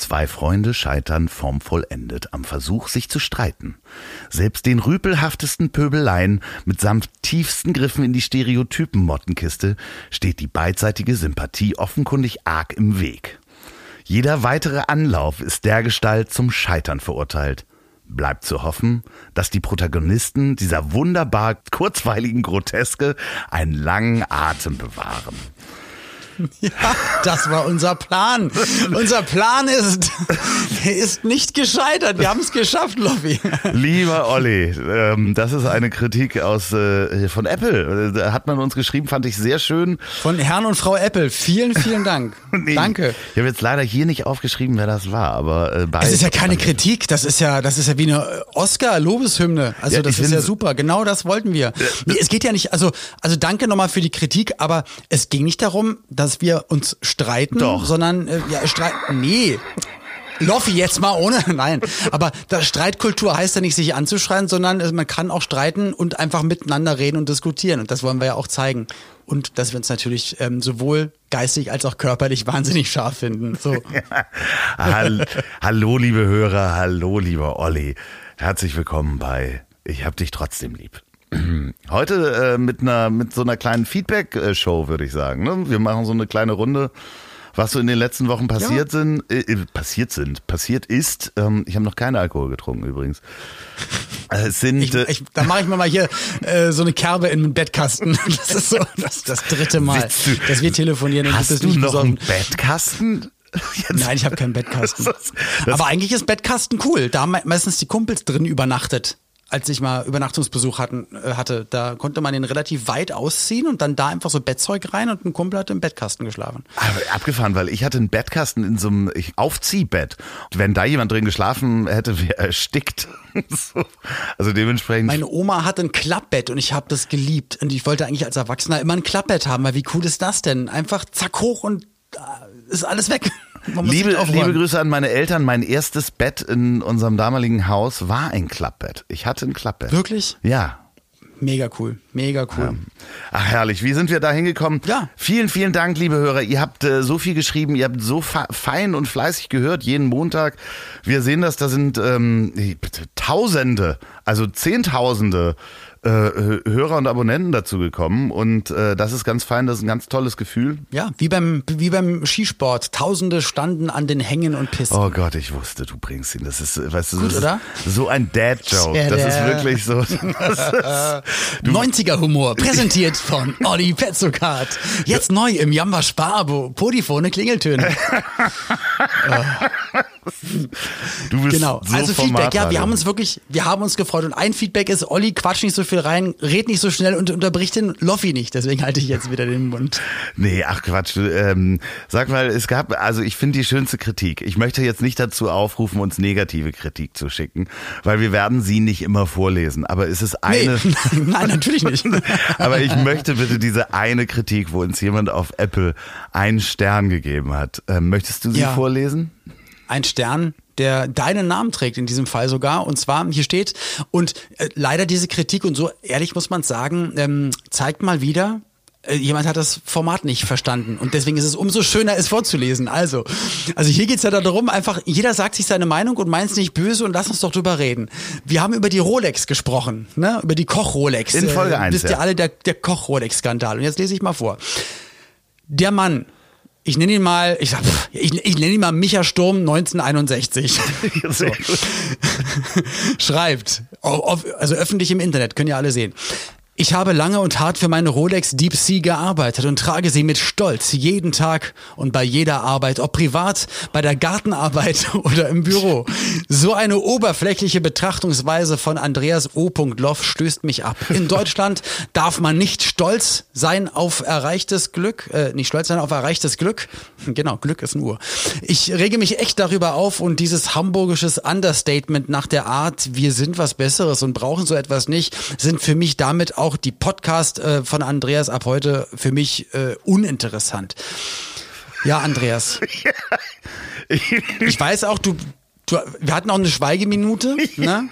Zwei Freunde scheitern formvollendet am Versuch, sich zu streiten. Selbst den rüpelhaftesten Pöbeleien mitsamt tiefsten Griffen in die Stereotypen-Mottenkiste steht die beidseitige Sympathie offenkundig arg im Weg. Jeder weitere Anlauf ist dergestalt zum Scheitern verurteilt. Bleibt zu hoffen, dass die Protagonisten dieser wunderbar kurzweiligen Groteske einen langen Atem bewahren. Ja, das war unser Plan. unser Plan ist, ist nicht gescheitert. Wir haben es geschafft, Lobby. Lieber Olli, ähm, das ist eine Kritik aus äh, von Apple. Da hat man uns geschrieben, fand ich sehr schön. Von Herrn und Frau Apple. Vielen, vielen Dank. nee, Danke. Ich habe jetzt leider hier nicht aufgeschrieben, wer das war, aber äh, Es ist ja keine Kritik. Das ist ja, das ist ja wie eine Oscar-Lobeshymne. Also ja, das ist ja super. Genau das wollten wir. Nee, es geht ja nicht. Also, also danke nochmal für die Kritik, aber es ging nicht darum, dass dass wir uns streiten, Doch. sondern äh, ja, streiten. Nee. Loffi, jetzt mal ohne, nein. Aber das Streitkultur heißt ja nicht, sich anzuschreien, sondern äh, man kann auch streiten und einfach miteinander reden und diskutieren. Und das wollen wir ja auch zeigen. Und dass wir uns natürlich ähm, sowohl geistig als auch körperlich wahnsinnig scharf finden. So. Ja. Hallo, liebe Hörer, hallo, lieber Olli. Herzlich willkommen bei Ich hab dich trotzdem lieb. Heute äh, mit einer mit so einer kleinen Feedback-Show, würde ich sagen. Ne? Wir machen so eine kleine Runde, was so in den letzten Wochen passiert ja. sind, äh, äh, passiert sind, passiert ist. Ähm, ich habe noch keinen Alkohol getrunken übrigens. Äh, es sind, ich, ich, da mache ich mir mal hier äh, so eine Kerbe in den Bettkasten. Das ist so das, das dritte Mal, dass wir telefonieren. Und Hast du noch besorgen. einen Bettkasten? Jetzt. Nein, ich habe keinen Bettkasten. Das, das Aber eigentlich ist Bettkasten cool. Da haben meistens die Kumpels drin übernachtet als ich mal Übernachtungsbesuch hatten, äh, hatte, da konnte man den relativ weit ausziehen und dann da einfach so Bettzeug rein und ein Kumpel hatte im Bettkasten geschlafen. Aber abgefahren, weil ich hatte einen Bettkasten in so einem Aufziehbett. Wenn da jemand drin geschlafen hätte, wäre er erstickt. also dementsprechend. Meine Oma hatte ein Klappbett und ich habe das geliebt. Und ich wollte eigentlich als Erwachsener immer ein Klappbett haben, weil wie cool ist das denn? Einfach zack hoch und ist alles weg. Liebe, liebe Grüße an meine Eltern. Mein erstes Bett in unserem damaligen Haus war ein Klappbett. Ich hatte ein Klappbett. Wirklich? Ja. Mega cool, mega cool. Ja. Ach herrlich, wie sind wir da hingekommen? Ja. Vielen, vielen Dank, liebe Hörer. Ihr habt äh, so viel geschrieben, ihr habt so fein und fleißig gehört, jeden Montag. Wir sehen das, da sind ähm, Tausende, also Zehntausende äh, Hörer und Abonnenten dazu gekommen und äh, das ist ganz fein, das ist ein ganz tolles Gefühl. Ja, wie beim wie beim Skisport. Tausende standen an den Hängen und Pisten. Oh Gott, ich wusste, du bringst ihn. Das ist, weißt du, Gut, oder? So ein Dad-Joke. Das ist wirklich so. Ist, 90er Humor, präsentiert von Olli Petzokat. Jetzt neu im Jamba Sparabo. Polyphone Klingeltöne. oh. Du bist genau. so also Feedback, ja, wir haben uns wirklich, wir haben uns gefreut und ein Feedback ist, Olli, quatsch nicht so viel rein, red nicht so schnell und unterbricht den Loffi nicht. Deswegen halte ich jetzt wieder den Mund. Nee, ach Quatsch. Ähm, sag mal, es gab, also ich finde die schönste Kritik. Ich möchte jetzt nicht dazu aufrufen, uns negative Kritik zu schicken, weil wir werden sie nicht immer vorlesen. Aber es ist eine. Nee. Nein, natürlich nicht. aber ich möchte bitte diese eine Kritik, wo uns jemand auf Apple einen Stern gegeben hat. Ähm, möchtest du sie Ja. vorlesen? Ein Stern, der deinen Namen trägt in diesem Fall sogar. Und zwar hier steht, und äh, leider diese Kritik, und so ehrlich muss man sagen, ähm, zeigt mal wieder, äh, jemand hat das Format nicht verstanden. Und deswegen ist es umso schöner, es vorzulesen. Also, also hier geht's ja darum, einfach, jeder sagt sich seine Meinung und meint es nicht böse und lass uns doch drüber reden. Wir haben über die Rolex gesprochen, ne? über die Koch-Rolex. In Folge eins, Wisst ihr ja. alle, der, der Koch-Rolex-Skandal. Und jetzt lese ich mal vor. Der Mann, ich nenne ihn mal, ich, sag, ich, ich nenne ihn mal Micha Sturm 1961. so. Schreibt, auf- also öffentlich im Internet, können ja alle sehen. Ich habe lange und hart für meine Rolex Deep Sea gearbeitet und trage sie mit Stolz jeden Tag und bei jeder Arbeit, ob privat, bei der Gartenarbeit oder im Büro. So eine oberflächliche Betrachtungsweise von Andreas O. Loff stößt mich ab. In Deutschland darf man nicht stolz sein auf erreichtes Glück, äh, nicht stolz sein auf erreichtes Glück. Genau, Glück ist nur. Ich rege mich echt darüber auf und dieses hamburgisches Understatement nach der Art, wir sind was Besseres und brauchen so etwas nicht, sind für mich damit auch die Podcast äh, von Andreas ab heute für mich äh, uninteressant. Ja, Andreas. Ich weiß auch, du, du wir hatten auch eine Schweigeminute, ne?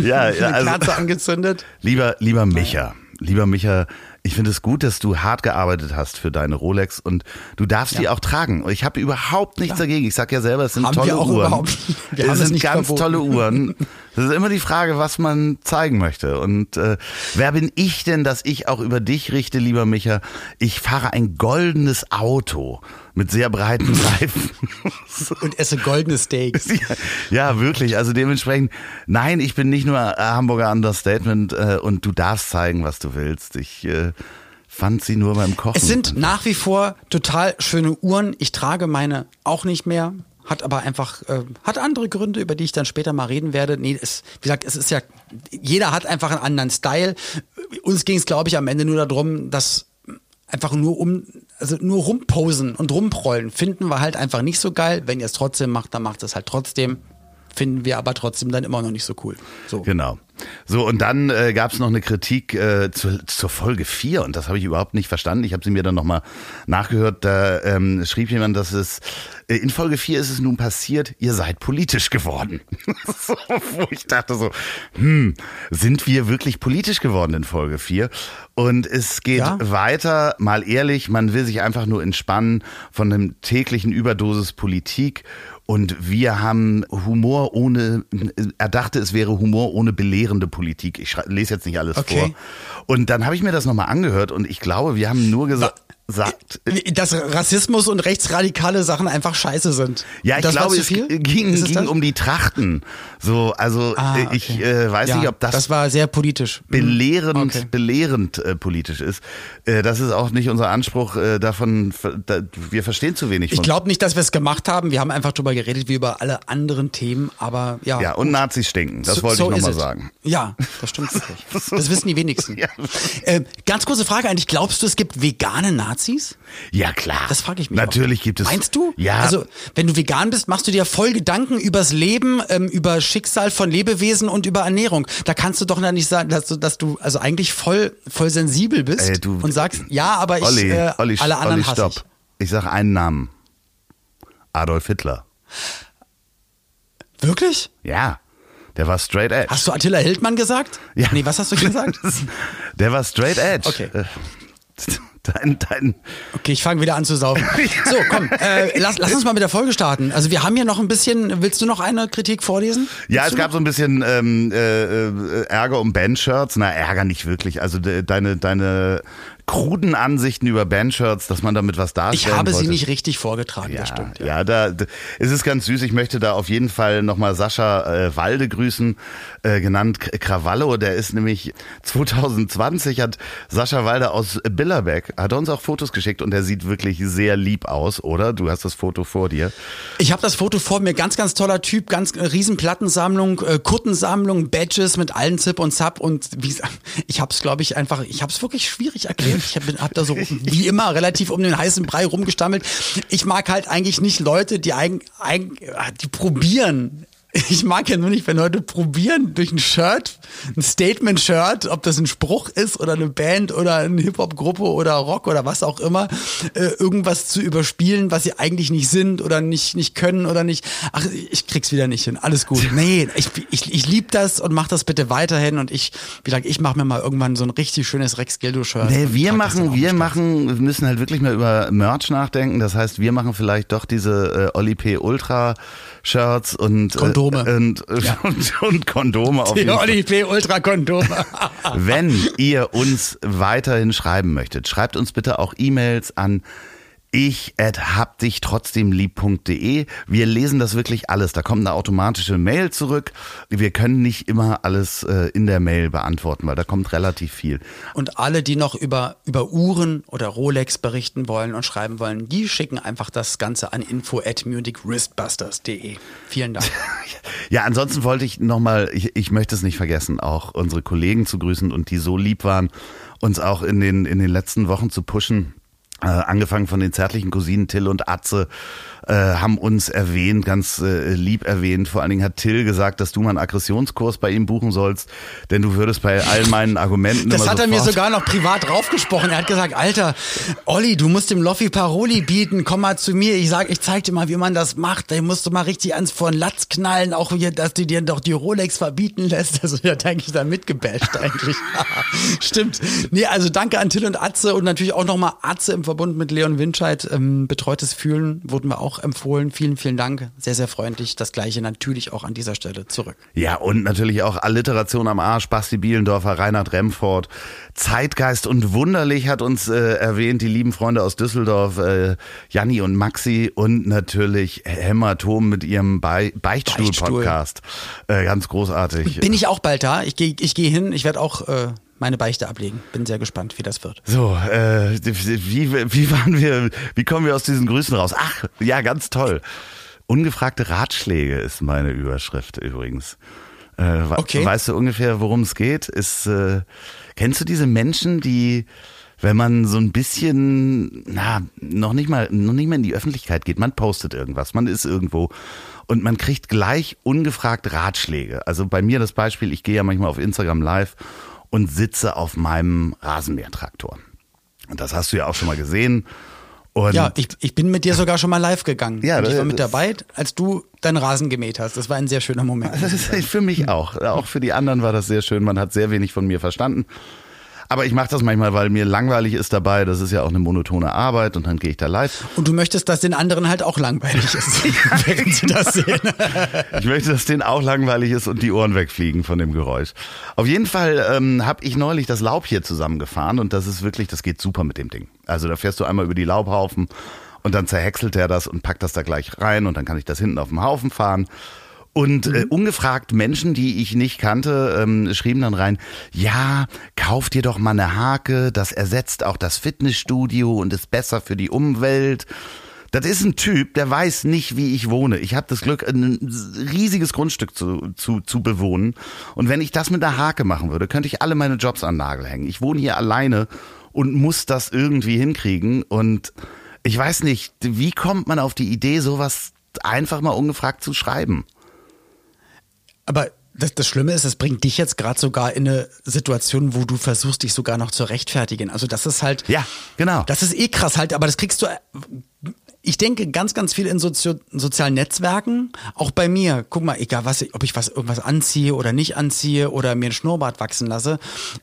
Ja, ja eine also, angezündet. lieber, lieber Micha, lieber Micha, ich finde es gut, dass du hart gearbeitet hast für deine Rolex und du darfst die auch tragen. Ich habe überhaupt nichts dagegen. Ich sag ja selber, es sind Haben tolle wir auch Uhren. es sind ganz verboten. tolle Uhren. Das ist immer die Frage, was man zeigen möchte. Und äh, wer bin ich denn, dass ich auch über dich richte, lieber Micha? Ich fahre ein goldenes Auto mit sehr breiten Reifen. Und esse goldene Steaks. Ja, wirklich. Also dementsprechend, nein, ich bin nicht nur äh, Hamburger Understatement äh, und du darfst zeigen, was du willst. Ich äh, fand sie nur beim Kochen. Es sind nach wie vor total schöne Uhren. Ich trage meine auch nicht mehr. Hat aber einfach, äh, hat andere Gründe, über die ich dann später mal reden werde. Nee, es, wie gesagt, es ist ja, jeder hat einfach einen anderen Style. Uns ging es, glaube ich, am Ende nur darum, dass einfach nur um, also nur rumposen und rumprollen finden wir halt einfach nicht so geil. Wenn ihr es trotzdem macht, dann macht es halt trotzdem. Finden wir aber trotzdem dann immer noch nicht so cool. So. Genau. So, und dann äh, gab es noch eine Kritik äh, zur, zur Folge 4 und das habe ich überhaupt nicht verstanden. Ich habe sie mir dann nochmal nachgehört. Da ähm, schrieb jemand, dass es äh, in Folge 4 ist es nun passiert, ihr seid politisch geworden. so, wo ich dachte so, hm, sind wir wirklich politisch geworden in Folge 4? Und es geht Ja. weiter, mal ehrlich, man will sich einfach nur entspannen von einem täglichen Überdosis Politik. Und wir haben Humor ohne, er dachte, es wäre Humor ohne belehrende Politik. Ich lese jetzt nicht alles Okay. vor. Und dann habe ich mir das nochmal angehört und ich glaube, wir haben nur gesagt, sagt, Dass Rassismus und rechtsradikale Sachen einfach scheiße sind. ja, ich glaube, es viel? ging, es ging um die Trachten. So, also Ah, äh, okay. ich äh, weiß Ja, nicht, ob das, Das war sehr politisch. Mhm. belehrend, Okay. belehrend äh, politisch ist. Äh, das ist auch nicht unser Anspruch. Äh, davon, da, wir verstehen zu wenig Ich von. glaube nicht, dass wir es gemacht haben. Wir haben einfach drüber geredet wie über alle anderen Themen, aber ja. ja, und Nazis stinken. Das So- wollte so ich nochmal sagen. Ja, das stimmt wirklich. Das wissen die wenigsten. Ja. Äh, ganz kurze Frage eigentlich. Glaubst du, es gibt vegane Nazis? Ja, klar. Das frage ich mich. Natürlich auch. gibt es. Meinst du? Ja. Also, wenn du vegan bist, machst du dir voll Gedanken übers Leben, ähm, über Schicksal von Lebewesen und über Ernährung. Da kannst du doch nicht sagen, dass du, dass du also eigentlich voll, voll sensibel bist Ey, du- und sagst, ja, aber ich, Olli, äh, Olli, alle anderen Olli, hasse stopp. ich. Ich sage einen Namen. Adolf Hitler. Wirklich? Ja. Der war straight edge. Hast du Attila Hildmann gesagt? Ja. Nee, was hast du gesagt? Der war straight edge. Okay. Dein, dein, Okay, ich fange wieder an zu saufen. So, komm, äh, lass, lass uns mal mit der Folge starten. Also wir haben hier noch ein bisschen, willst du noch eine Kritik vorlesen? ja, Willst es gab so ein bisschen ähm, äh, äh, Ärger um Bandshirts. Na, Ärger nicht wirklich. Also de, deine, deine kruden Ansichten über Bandshirts, dass man damit was Ich darstellen habe sie wollte. nicht richtig vorgetragen, Ja, das stimmt. ja. da d- es ist ganz süß. Ich möchte da auf jeden Fall nochmal Sascha äh, Walde grüßen, äh, genannt Krawallo. Der ist nämlich 2020 hat Sascha Walde aus Billerbeck, hat uns auch Fotos geschickt und der sieht wirklich sehr lieb aus, oder? Du hast das Foto vor dir. Ich habe das Foto vor mir, ganz, ganz toller Typ, ganz äh, riesen Plattensammlung, äh, Kuttensammlung, Badges mit allen Zip und Zap und wie ich habe es, glaube ich, einfach, ich habe es wirklich schwierig erklärt. Ich habe hab da so wie immer relativ um den heißen Brei rumgestammelt. Ich mag halt eigentlich nicht Leute, die eigen, eigen, die probieren. Ich mag ja nur nicht, wenn Leute probieren, durch ein Shirt, ein Statement-Shirt, ob das ein Spruch ist oder eine Band oder eine Hip-Hop-Gruppe oder Rock oder was auch immer, äh, irgendwas zu überspielen, was sie eigentlich nicht sind oder nicht, nicht können oder nicht. Ach, ich krieg's wieder nicht hin. Alles gut. Nee, ich, ich, ich lieb das und mach das bitte weiterhin und ich, wie gesagt, ich mache mir mal irgendwann so ein richtig schönes Rex Gildo-Shirt. Nee, wir machen, wir machen, wir müssen halt wirklich mal über Merch nachdenken. Das heißt, wir machen vielleicht doch diese äh, Oli P. Ultra Shirts und Kondome. äh, und, und, und Kondome auf Die. Oli P. Ultra Kondome. Wenn ihr uns weiterhin schreiben möchtet, schreibt uns bitte auch E-Mails an ich at habdich trotzdem lieb.de. Wir lesen das wirklich alles. Da kommt eine automatische Mail zurück. Wir können nicht immer alles äh, in der Mail beantworten, weil da kommt relativ viel. Und alle, die noch über, über Uhren oder Rolex berichten wollen und schreiben wollen, die schicken einfach das Ganze an info at musicwristbusters.de. Vielen Dank. ja, ansonsten wollte ich nochmal, ich, ich möchte es nicht vergessen, auch unsere Kollegen zu grüßen und die so lieb waren, uns auch in den, in den letzten Wochen zu pushen äh, angefangen von den zärtlichen Cousinen Till und Atze, äh, haben uns erwähnt, ganz äh, lieb erwähnt. Vor allen Dingen hat Till gesagt, dass du mal einen Aggressionskurs bei ihm buchen sollst, denn du würdest bei all meinen Argumenten. Das hat er mir sogar noch privat draufgesprochen. Er hat gesagt, Alter, Olli, du musst dem Loffi Paroli bieten, komm mal zu mir. Ich sag, ich zeig dir mal, wie man das macht. Da musst du mal richtig ans vor den Latz knallen, auch hier, dass du dir doch die Rolex verbieten lässt. Also ja, denke ich da mitgebasht eigentlich. Stimmt. Nee, also danke an Till und Atze und natürlich auch nochmal Atze im Verbund mit Leon Winscheid. Ähm, betreutes Fühlen wurden wir auch empfohlen. Vielen, vielen Dank. Sehr, sehr freundlich. Das gleiche natürlich auch an dieser Stelle zurück. Ja, und natürlich auch Alliteration am Arsch. Basti Bielendorfer, Reinhard Remford. Zeitgeist und Wunderlich hat uns äh, erwähnt, die lieben Freunde aus Düsseldorf, äh, Janni und Maxi und natürlich Hämatom mit ihrem Be Beichtstuhl-Podcast. Äh, ganz großartig. Bin ich auch bald da. Ich gehe ich geh hin. Ich werde auch äh, meine Beichte ablegen. Bin sehr gespannt, wie das wird. So, äh, wie, wie waren wir, wie kommen wir aus diesen Grüßen raus? Ach, ja, ganz toll. Ungefragte Ratschläge ist meine Überschrift übrigens. Äh, okay. Weißt du ungefähr, worum es geht? Ist, äh, kennst du diese Menschen, die, wenn man so ein bisschen, na, noch nicht mal, noch nicht mal in die Öffentlichkeit geht, man postet irgendwas, man ist irgendwo und man kriegt gleich ungefragt Ratschläge. Also bei mir das Beispiel, ich gehe ja manchmal auf Instagram live und sitze auf meinem Rasenmähertraktor. Und das hast du ja auch schon mal gesehen. Und ja, ich, ich bin mit dir sogar schon mal live gegangen. Ja, und ich war mit dabei, als du deinen Rasen gemäht hast. Das war ein sehr schöner Moment. Das ist für mich auch. Auch für die anderen war das sehr schön. Man hat sehr wenig von mir verstanden. Aber ich mache das manchmal, weil mir langweilig ist dabei. Das ist ja auch eine monotone Arbeit und dann gehe ich da live. Und du möchtest, dass den anderen halt auch langweilig ist, während sie das sehen. ich möchte, dass denen auch langweilig ist und die Ohren wegfliegen von dem Geräusch. Auf jeden Fall ähm, habe ich neulich das Laub hier zusammengefahren und das ist wirklich, das geht super mit dem Ding. Also da fährst du einmal über die Laubhaufen und dann zerhäckselt er das und packt das da gleich rein und dann kann ich das hinten auf dem Haufen fahren. Und äh, mhm. ungefragt Menschen, die ich nicht kannte, ähm, schrieben dann rein, ja, kauf dir doch mal eine Hake, das ersetzt auch das Fitnessstudio und ist besser für die Umwelt. Das ist ein Typ, der weiß nicht, wie ich wohne. Ich habe das Glück, ein riesiges Grundstück zu, zu, zu bewohnen. Und wenn ich das mit einer Hake machen würde, könnte ich alle meine Jobs an Nagel hängen. Ich wohne hier alleine und muss das irgendwie hinkriegen. Und ich weiß nicht, wie kommt man auf die Idee, sowas einfach mal ungefragt zu schreiben? Aber das, das Schlimme ist, es bringt dich jetzt gerade sogar in eine Situation, wo du versuchst, dich sogar noch zu rechtfertigen. Also das ist halt. Ja, genau. Das ist eh krass halt, aber das kriegst du. Ich denke ganz, ganz viel in Sozi sozialen Netzwerken, auch bei mir. Guck mal, egal was, ob ich was irgendwas anziehe oder nicht anziehe oder mir ein Schnurrbart wachsen lasse.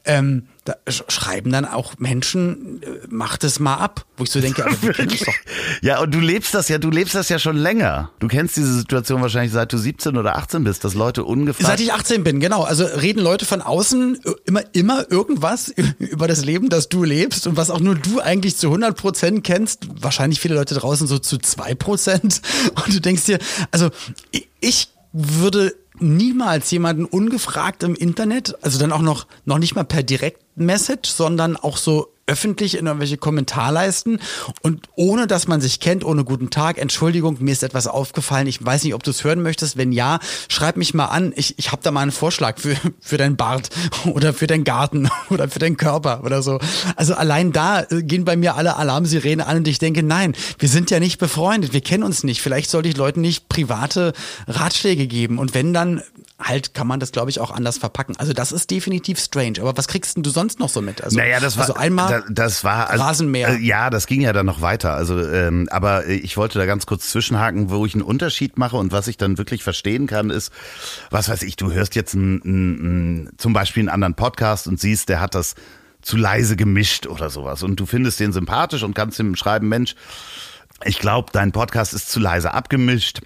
Ähm, da schreiben dann auch Menschen, äh, macht es mal ab, wo ich so denke, aber wir doch. Ja, und du lebst das ja, du lebst das ja schon länger. Du kennst diese Situation wahrscheinlich seit du 17 oder 18 bist, dass Leute ungefähr. Seit ich 18 bin, genau. Also reden Leute von außen immer, immer irgendwas über das Leben, das du lebst und was auch nur du eigentlich zu 100 Prozent kennst. Wahrscheinlich viele Leute draußen so zu 2 Prozent. Und du denkst dir, also ich würde niemals jemanden ungefragt im Internet, also dann auch noch, noch nicht mal per Direktmessage, sondern auch so öffentlich in irgendwelche Kommentarleisten. Und ohne dass man sich kennt, ohne guten Tag, Entschuldigung, mir ist etwas aufgefallen, ich weiß nicht, ob du es hören möchtest, wenn ja, schreib mich mal an, ich, ich habe da mal einen Vorschlag für, für deinen Bart oder für deinen Garten oder für deinen Körper oder so. Also allein da äh, gehen bei mir alle Alarmsirenen an und ich denke, nein, wir sind ja nicht befreundet, wir kennen uns nicht, vielleicht sollte ich Leuten nicht private Ratschläge geben. Und wenn dann halt kann man das, glaube ich, auch anders verpacken. Also das ist definitiv strange. Aber was kriegst denn du sonst noch so mit? Also, naja, das war, also einmal das war also, Rasenmäher. Äh, ja, das ging ja dann noch weiter. Also, ähm, aber ich wollte da ganz kurz zwischenhaken, wo ich einen Unterschied mache und was ich dann wirklich verstehen kann, ist, was weiß ich, du hörst jetzt ein, ein, ein, zum Beispiel einen anderen Podcast und siehst, der hat das zu leise gemischt oder sowas und du findest den sympathisch und kannst ihm schreiben, Mensch, ich glaube, dein Podcast ist zu leise abgemischt.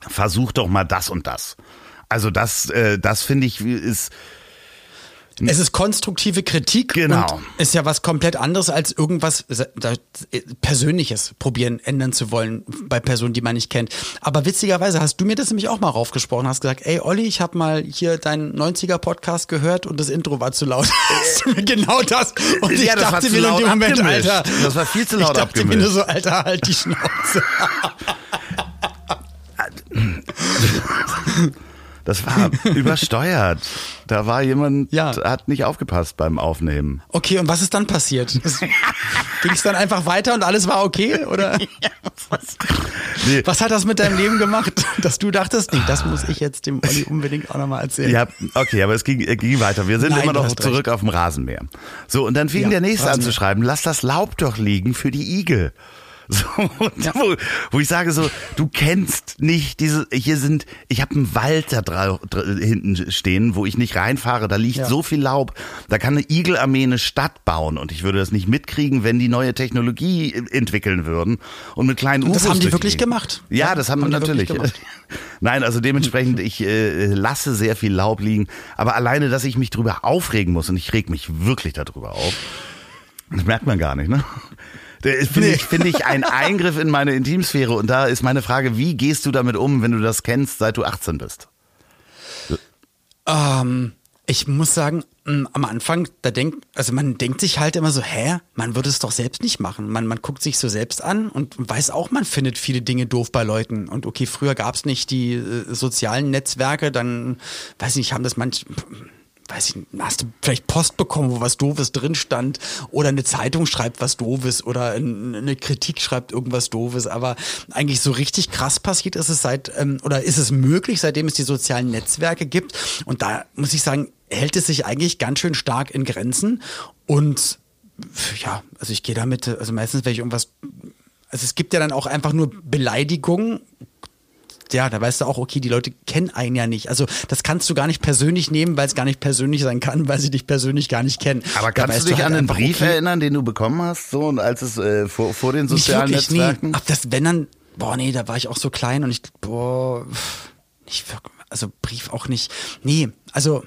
Versuch doch mal das und das. Also das, äh, das finde ich ist Es ist konstruktive Kritik Genau. ist ja was komplett anderes als irgendwas da, Persönliches probieren, ändern zu wollen bei Personen, die man nicht kennt. Aber witzigerweise hast du mir das nämlich auch mal raufgesprochen, hast gesagt, ey Olli, ich habe mal hier deinen 90er-Podcast gehört und das Intro war zu laut. Genau das. Und ich Ja, das dachte mir in dem Moment, abgemischt. Alter. Das war viel zu laut ich dachte mir nur so, Alter, halt die Schnauze. Das war übersteuert. Da war jemand, Ja. hat nicht aufgepasst beim Aufnehmen. Okay, und was ist dann passiert? Ging es dann einfach weiter und alles war okay? Oder Nee. was hat das mit deinem Leben gemacht, dass du dachtest, nee, das muss ich jetzt dem Olli unbedingt auch nochmal erzählen? Ja, okay, aber es ging, äh, ging weiter. Wir sind Nein, immer noch zurück auf dem Rasenmäher. So, und dann fing Ja, der nächste an Rasenmäher. zu schreiben, lass das Laub doch liegen für die Igel. So, wo, wo ich sage so, du kennst nicht diese, hier sind, ich habe einen Wald da dra, dra, hinten stehen, wo ich nicht reinfahre, da liegt Ja. so viel Laub, da kann eine Igelarmee eine Stadt bauen und ich würde das nicht mitkriegen, wenn die neue Technologie äh, entwickeln würden und mit kleinen Und das haben die wirklich gemacht. Ja, das haben, haben natürlich. gemacht. Nein, also dementsprechend, ich äh, lasse sehr viel Laub liegen. Aber alleine, dass ich mich drüber aufregen muss, und ich reg mich wirklich darüber auf, das merkt man gar nicht, ne? Das Finde ich, finde ich ein Eingriff in meine Intimsphäre. Und da ist meine Frage, wie gehst du damit um, wenn du das kennst, seit du 18 bist? Ähm, ich muss sagen, am Anfang, da denkt, also man denkt sich halt immer so, hä, man würde es doch selbst nicht machen. Man, man guckt sich so selbst an und weiß auch, man findet viele Dinge doof bei Leuten. Und okay, früher gab es nicht die äh, sozialen Netzwerke, dann, weiß ich nicht, haben das manch, weiß ich hast du vielleicht Post bekommen, wo was Doofes drin stand? Oder eine Zeitung schreibt was Doofes? Oder ein- eine Kritik schreibt irgendwas Doofes, aber eigentlich so richtig krass passiert ist es seit, ähm, oder ist es möglich, seitdem es die sozialen Netzwerke gibt. Und da muss ich sagen, hält es sich eigentlich ganz schön stark in Grenzen. Und ja, also ich gehe damit, also meistens, wenn ich irgendwas, also es gibt ja dann auch einfach nur Beleidigungen, ja, da weißt du auch, okay, die Leute kennen einen ja nicht. Also das kannst du gar nicht persönlich nehmen, weil es gar nicht persönlich sein kann, weil sie dich persönlich gar nicht kennen. Aber Da kannst weißt du dich halt an einen einfach, Brief okay, erinnern, den du bekommen hast, so und als es äh, vor, vor den Nicht sozialen wirklich, Netzwerken? nee. Ab das, wenn dann, boah, nee, da war ich auch so klein und ich, boah, nicht wirklich, also Brief auch nicht. Nee, also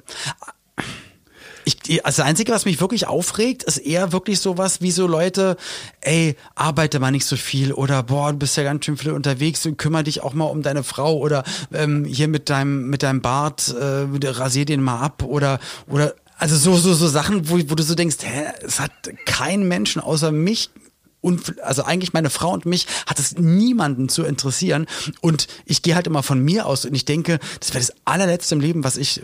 ich, also das Einzige, was mich wirklich aufregt, ist eher wirklich sowas wie so Leute, ey, arbeite mal nicht so viel oder boah, du bist ja ganz schön viel unterwegs und kümmere dich auch mal um deine Frau oder ähm, hier mit deinem, mit deinem Bart, äh, rasier den mal ab oder, oder also so, so, so Sachen, wo, wo du so denkst, hä, es hat kein Menschen außer mich und also eigentlich meine Frau und mich hat es niemanden zu interessieren und ich gehe halt immer von mir aus und ich denke, das wäre das allerletzte im Leben, was ich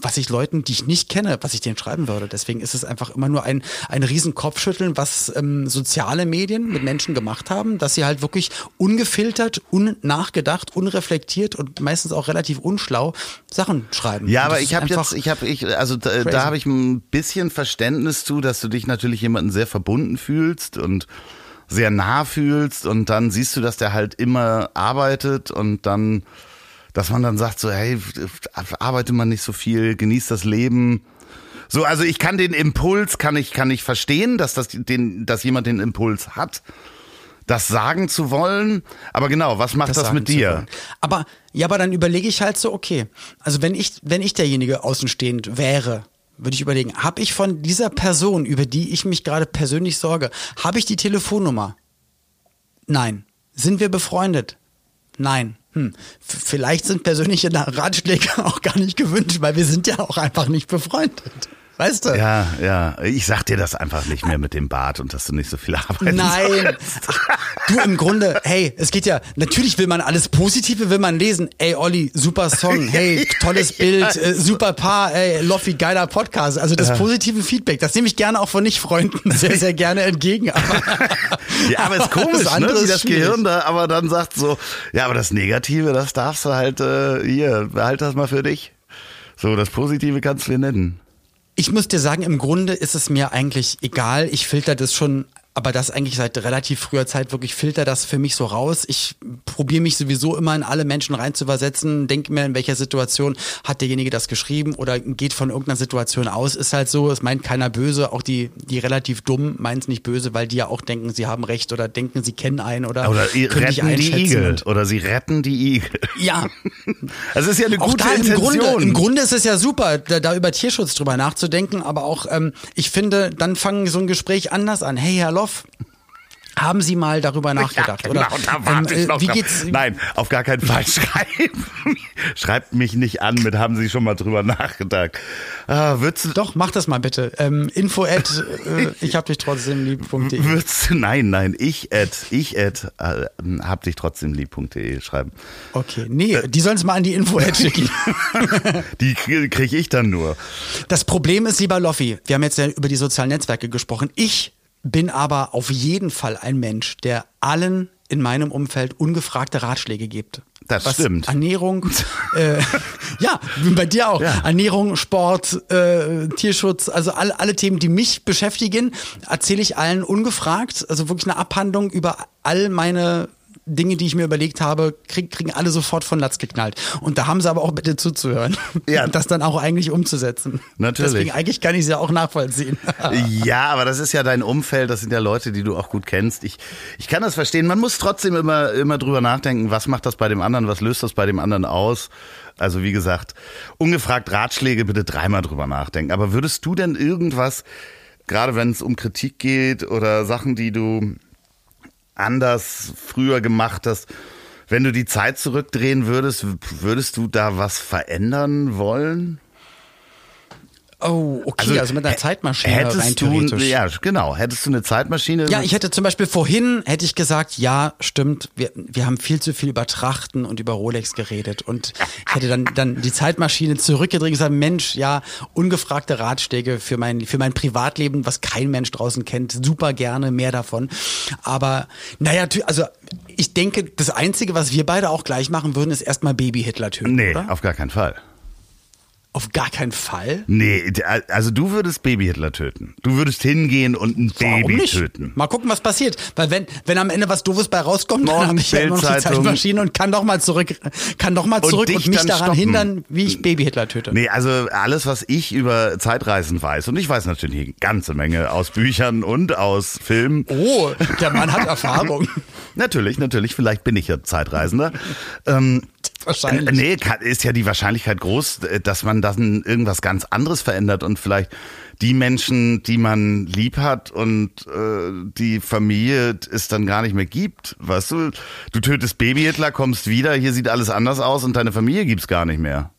was ich Leuten, die ich nicht kenne, was ich denen schreiben würde. Deswegen ist es einfach immer nur ein ein riesen Kopfschütteln, was ähm, soziale Medien mit Menschen gemacht haben, dass sie halt wirklich ungefiltert, unnachgedacht, unreflektiert und meistens auch relativ unschlau Sachen schreiben. Ja, aber ich habe jetzt, ich habe, ich, also da, crazy. da habe ich ein bisschen Verständnis zu, dass du dich natürlich jemanden sehr verbunden fühlst und sehr nah fühlst und dann siehst du, dass der halt immer arbeitet und dann, dass man dann sagt so, hey, arbeite mal nicht so viel, genieß das Leben. So, also ich kann den Impuls, kann ich, kann ich verstehen, dass das, den, dass jemand den Impuls hat, das sagen zu wollen. Aber genau, was macht das, sagen mit dir? Aber ja, aber dann überlege ich halt so, okay, also wenn ich wenn ich derjenige außenstehend wäre, würde ich überlegen, habe ich von dieser Person, über die ich mich gerade persönlich sorge, habe ich die Telefonnummer? Nein. Sind wir befreundet? Nein. Hm. Vielleicht sind persönliche Ratschläge auch gar nicht gewünscht, weil wir sind ja auch einfach nicht befreundet. Weißt du? Ja, ja. Ich sag dir das einfach nicht mehr mit dem Bart und dass du nicht so viel arbeiten Nein. Du im Grunde, hey, es geht ja, natürlich will man alles Positive, will man lesen. Ey, Olli, super Song. Hey, tolles Bild, äh, super Paar, ey, Loffi, geiler Podcast. Also das positive Feedback, das nehme ich gerne auch von Nicht-Freunden sehr, sehr gerne entgegen. Aber, Ja, aber ist komisch, Das ne? wie das schwierig. Gehirn da aber dann sagt so, ja, aber das Negative, das darfst du halt, äh, hier, behalt das mal für dich. So, das Positive kannst du dir nennen. Ich muss dir sagen, im Grunde ist es mir eigentlich egal. Ich filter das schon aber das eigentlich seit relativ früher Zeit wirklich filter das für mich so raus. Ich probiere mich sowieso immer in alle Menschen reinzuversetzen, denke mir, in welcher Situation hat derjenige das geschrieben oder geht von irgendeiner Situation aus. Ist halt so, es meint keiner böse, auch die, die relativ dumm meinen es nicht böse, weil die ja auch denken, sie haben recht oder denken, sie kennen einen oder, oder können retten die Igel oder sie retten die Igel. Ja. Das ist ja eine gute auch da Intention. Im Grunde, Im Grunde ist es ja super, da, da über Tierschutz drüber nachzudenken, aber auch, ähm, ich finde, dann fangen so ein Gespräch anders an. Hey, Herr Loff, haben Sie mal darüber nachgedacht? Ja, genau, oder, da warte ähm, ich noch wie geht's? Nein, auf gar keinen Fall. Schreiben. Schreibt mich nicht an mit, haben Sie schon mal drüber nachgedacht. Ah, würdest du, Doch, mach das mal bitte. Ähm, info at, äh, ich hab dich trotzdem lieb.de. würdest du, nein, nein, ich at, ich at, äh, hab dich trotzdem lieb.de schreiben. Okay, nee, die sollen es mal an die info at schicken. Die kriege ich dann nur. Das Problem ist, lieber Loffi, wir haben jetzt ja über die sozialen Netzwerke gesprochen. Ich bin aber auf jeden Fall ein Mensch, der allen in meinem Umfeld ungefragte Ratschläge gibt. Das Was stimmt. Ernährung, äh, ja, bei dir auch. Ja. Ernährung, Sport, äh, Tierschutz, also alle, alle Themen, die mich beschäftigen, erzähle ich allen ungefragt. Also wirklich eine Abhandlung über all meine Dinge, die ich mir überlegt habe, krieg, kriegen alle sofort von Latz geknallt. Und da haben sie aber auch bitte zuzuhören. Ja. Und das dann auch eigentlich umzusetzen. Natürlich. Deswegen eigentlich kann ich es ja auch nachvollziehen. Ja, aber das ist ja dein Umfeld, das sind ja Leute, die du auch gut kennst. Ich, ich kann das verstehen. Man muss trotzdem immer, immer drüber nachdenken, was macht das bei dem anderen, was löst das bei dem anderen aus. Also wie gesagt, ungefragt Ratschläge bitte dreimal drüber nachdenken. Aber würdest du denn irgendwas, gerade wenn es um Kritik geht oder Sachen, die du anders früher gemacht hast, wenn du die Zeit zurückdrehen würdest, würdest du da was verändern wollen? Oh, okay, also, mit einer Zeitmaschine rein hättest du, theoretisch. ja, genau. Hättest du eine Zeitmaschine? Ja, ich hätte zum Beispiel vorhin, hätte ich gesagt, ja, stimmt, wir, wir haben viel zu viel über Trachten und über Rolex geredet. Und ich hätte dann, dann die Zeitmaschine zurückgedreht und gesagt, Mensch, ja, ungefragte Ratschläge für mein, für mein Privatleben, was kein Mensch draußen kennt, super gerne, mehr davon. Aber, naja, also ich denke, das Einzige, was wir beide auch gleich machen würden, ist erstmal Baby-Hitler töten, nee, oder? auf gar keinen Fall. Auf gar keinen Fall. Nee, also du würdest Baby-Hitler töten. Du würdest hingehen und ein Warum Baby nicht? töten. Mal gucken, was passiert. Weil wenn, wenn am Ende was Doofes bei rauskommt, dann Morgen habe ich ja immer noch die. Zeitmaschine und kann doch mal zurück, kann doch mal Und zurück dich und, mich dann daran stoppen. hindern, wie ich Baby-Hitler töte. Nee, also alles, was ich über Zeitreisen weiß, und ich weiß natürlich eine ganze Menge aus Büchern und aus Filmen. Oh, der Mann hat Erfahrung. Natürlich, natürlich, vielleicht bin ich ja Zeitreisender. ähm, Wahrscheinlich. Nee, kann, ist ja die Wahrscheinlichkeit groß, äh, dass man dann irgendwas ganz anderes verändert und vielleicht die Menschen, die man lieb hat und äh, die Familie es dann gar nicht mehr gibt. Weißt du, du tötest Baby-Hitler, kommst wieder, hier sieht alles anders aus und deine Familie gibt's gar nicht mehr.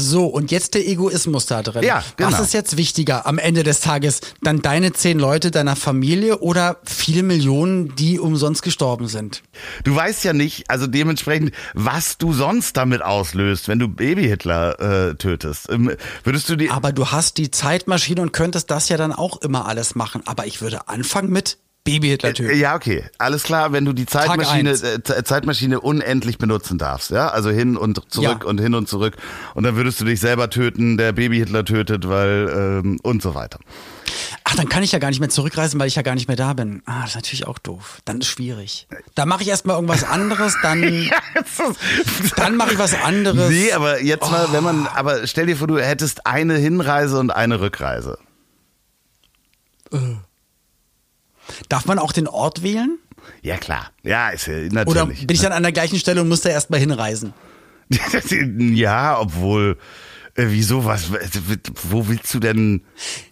So, und jetzt der Egoismus da drin. Ja, genau. Was ist jetzt wichtiger am Ende des Tages? Dann deine zehn Leute deiner Familie oder viele Millionen, die umsonst gestorben sind? Du weißt ja nicht, also dementsprechend, was du sonst damit auslöst, wenn du Baby-Hitler äh, tötest. Ähm, würdest du die Aber du hast die Zeitmaschine und könntest das ja dann auch immer alles machen. Aber ich würde anfangen mit Baby-Hitler töten. Ja, okay. Alles klar, wenn du die Zeitmaschine, äh, Ze- Zeitmaschine unendlich benutzen darfst, ja? Also hin und zurück Ja. und hin und zurück. Und dann würdest du dich selber töten, der Baby-Hitler tötet, weil, ähm, und so weiter. Ach, dann kann ich ja gar nicht mehr zurückreisen, weil ich ja gar nicht mehr da bin. Ah, das ist natürlich auch doof. Dann ist schwierig. Da mache ich erstmal irgendwas anderes, dann, dann mache ich was anderes. Nee, aber jetzt mal, wenn Oh. man, aber stell dir vor, du hättest eine Hinreise und eine Rückreise. Darf man auch den Ort wählen? Ja, klar. Ja, ist ja Oder natürlich. bin ich dann an der gleichen Stelle und muss da erstmal hinreisen? ja, obwohl, äh, wieso, was, wo willst du denn,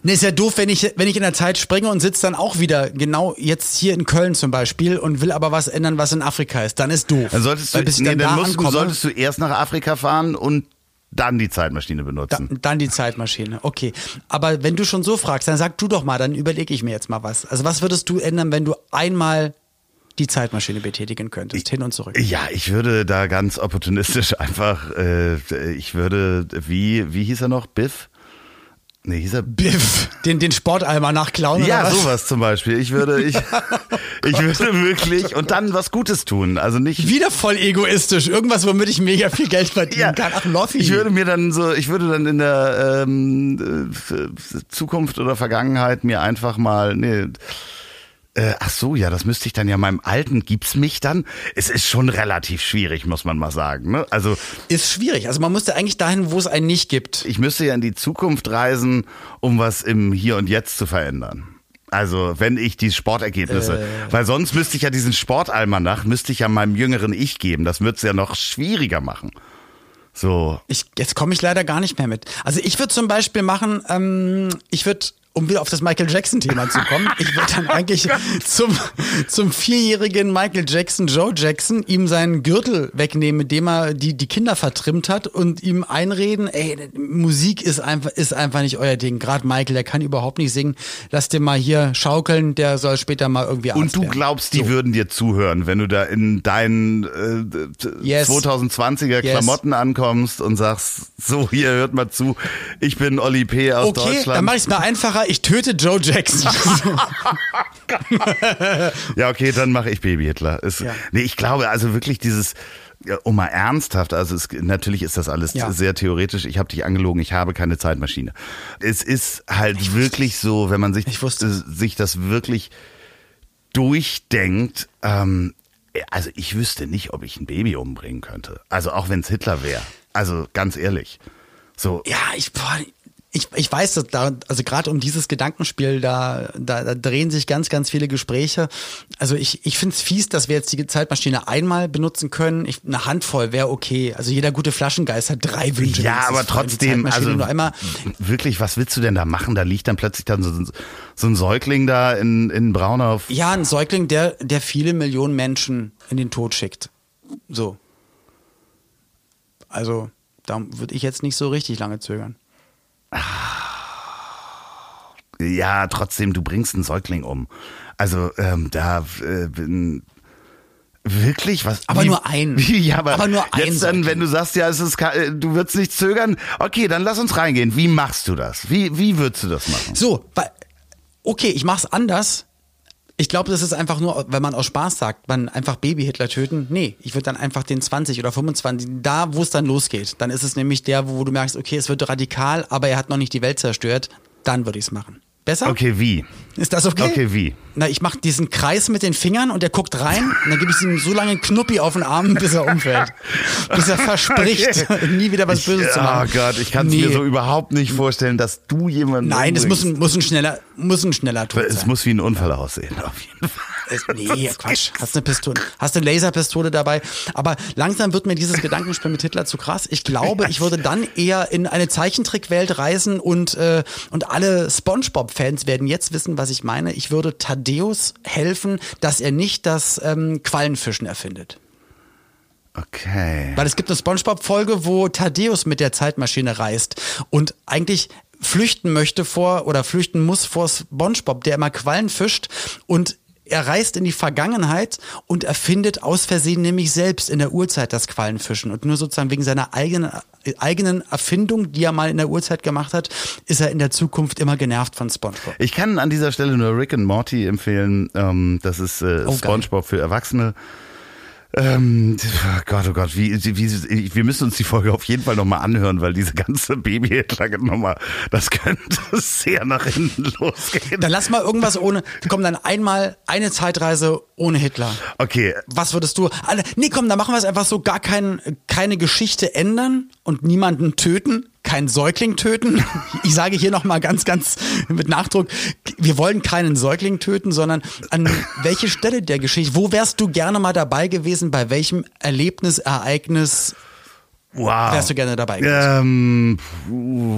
Ne, ist ja doof, wenn ich, wenn ich in der Zeit springe und sitze dann auch wieder genau jetzt hier in Köln zum Beispiel und will aber was ändern, was in Afrika ist. Dann ist doof. dann solltest du, Weil nee, dann, dann da musst, ankomme, solltest du erst nach Afrika fahren und dann die Zeitmaschine da, benutzen. dann die Zeitmaschine. Okay. Aber wenn du schon so fragst, dann sag du doch mal, dann überlege ich mir jetzt mal was. Also was würdest du ändern, wenn du einmal die Zeitmaschine betätigen könntest, hin und zurück? Ja, ich würde da ganz opportunistisch einfach, äh, ich würde, wie, wie hieß er noch? Biff? Nee, hieß er Biff, den, den Sportalmanach klauen oder Ja, was? sowas zum Beispiel. Ich würde, ich, ich würde wirklich und dann was Gutes tun. Also nicht. Wieder voll egoistisch. Irgendwas, womit ich mega viel Geld verdienen kann. Ach, Loffi. ich würde mir dann so, ich würde dann in der ähm, äh, Zukunft oder Vergangenheit mir einfach mal, nee, Äh, ach so, ja, das müsste ich dann ja meinem Alten, gibt's mich dann? Es ist schon relativ schwierig, muss man mal sagen. Ne? Also Ist schwierig. Also man müsste eigentlich dahin, wo es einen nicht gibt. ich müsste ja in die Zukunft reisen, um was im Hier und Jetzt zu verändern. Also, wenn ich die Sportergebnisse, weil sonst müsste ich ja diesen Sportalmanach, müsste ich ja meinem jüngeren Ich geben. Das würde es ja noch schwieriger machen. So, Ich, jetzt komme ich leider gar nicht mehr mit. Also ich würde zum Beispiel machen, ähm, ich würde, um wieder auf das Michael Jackson-Thema zu kommen, ich würde dann eigentlich zum, zum vierjährigen Michael Jackson, Joe Jackson, ihm seinen Gürtel wegnehmen, mit dem er die, die Kinder vertrimmt hat und ihm einreden, ey, Musik ist einfach, ist einfach nicht euer Ding. Gerade Michael, der kann überhaupt nicht singen. Lass den mal hier schaukeln, der soll später mal irgendwie und Arzt du werden. glaubst, die würden dir zuhören, wenn du da in deinen äh, Yes. 2020er Yes. Klamotten ankommst und sagst, so, hier hört mal zu, ich bin Olli P. aus Okay, dann Deutschland. mache ich es mir einfacher. Ich töte Joe Jackson. Ja, okay, dann mache ich Baby Hitler. Ist, Ja. Nee, ich glaube, also wirklich dieses, ja, um mal ernsthaft, also es, natürlich ist das alles Ja. sehr theoretisch. Ich habe dich angelogen, ich habe keine Zeitmaschine. Es ist halt wirklich so, wenn man sich, Ich wusste äh, es. sich das wirklich durchdenkt, ähm, also ich wüsste nicht, ob ich ein Baby umbringen könnte. Also auch wenn es Hitler wäre. Also ganz ehrlich. So, Ja, ich, boah, ich, ich weiß, dass da, also gerade um dieses Gedankenspiel, da, da, da drehen sich ganz, ganz viele Gespräche. Also ich, ich finde es fies, dass wir jetzt die Zeitmaschine einmal benutzen können. Ich, eine Handvoll wäre okay. Also jeder gute Flaschengeist hat drei Wünsche. Ja, aber. Die trotzdem, also nur einmal. wirklich, was willst du denn da machen? Da liegt dann plötzlich dann so, so ein Säugling da in, in Braunau. Ja, ein Säugling, der, der viele Millionen Menschen in den Tod schickt. So. Also, da würde ich jetzt nicht so richtig lange zögern. Ja, trotzdem, du bringst einen Säugling um. Also ähm, da äh, bin wirklich was. Aber nur ein. Wie, ja, aber, Aber nur ein jetzt dann, wenn du sagst, ja, es ist, äh, du würdest nicht zögern. Okay, dann lass uns reingehen. Wie machst du das? Wie wie würdest du das machen? So, weil, okay, ich mach's anders. Ich glaube, das ist einfach nur, wenn man aus Spaß sagt, man einfach Baby-Hitler töten. Nee, ich würde dann einfach den 20 oder 25, da wo es dann losgeht. Dann ist es nämlich der, wo du merkst, okay, es wird radikal, aber er hat noch nicht die Welt zerstört. Dann würde ich's machen. Besser? Okay, wie? Ist das okay? Okay, wie? Na, ich mache diesen Kreis mit den Fingern und der guckt rein und dann gebe ich ihm so lange einen Knuppi auf den Arm, bis er umfällt. bis er verspricht, nie wieder was Böses ich, zu machen. Oh Gott, ich kann es Nee. mir so überhaupt nicht vorstellen, dass du jemanden. Nein, es muss umbringst. ein, muss ein schneller, muss ein schneller Tod Es sein. muss wie ein Unfall aussehen, auf jeden Fall. Es- Nee, Quatsch. Hast eine Pistole, hast eine Laserpistole dabei. Aber langsam wird mir dieses Gedankenspiel mit Hitler zu krass. Ich glaube, ich würde dann eher in eine Zeichentrickwelt reisen und, äh, und alle Spongebob-Fans werden jetzt wissen, was ich meine. Ich würde Thaddeus helfen, dass er nicht das ähm, Quallenfischen erfindet. Okay. Weil es gibt eine Spongebob-Folge, wo Thaddeus mit der Zeitmaschine reist und eigentlich flüchten möchte vor oder flüchten muss vor Spongebob, der immer Quallen fischt und er reist in die Vergangenheit und erfindet aus Versehen nämlich selbst in der Urzeit das Quallenfischen. Und nur sozusagen wegen seiner eigenen, eigenen Erfindung, die er mal in der Urzeit gemacht hat, ist er in der Zukunft immer genervt von Spongebob. Ich kann an dieser Stelle nur Rick and Morty empfehlen. Ähm, das ist äh, Oh. SpongeBob für Erwachsene. Ähm, oh Gott, oh Gott, wie, wie, wir müssen uns die Folge auf jeden Fall nochmal anhören, weil diese ganze Baby-Hitler-Nummer, das könnte sehr nach hinten losgehen. Dann lass mal irgendwas ohne, komm dann einmal eine Zeitreise ohne Hitler. Okay, Was würdest du? Nee, komm, dann machen wir es einfach so, gar kein, keine Geschichte ändern und niemanden töten, kein Säugling töten. Ich sage hier nochmal ganz, ganz mit Nachdruck, wir wollen keinen Säugling töten, sondern an welche Stelle der Geschichte, wo wärst du gerne mal dabei gewesen, bei welchem Erlebnis, Ereignis wow. wärst du gerne dabei gewesen? Ähm,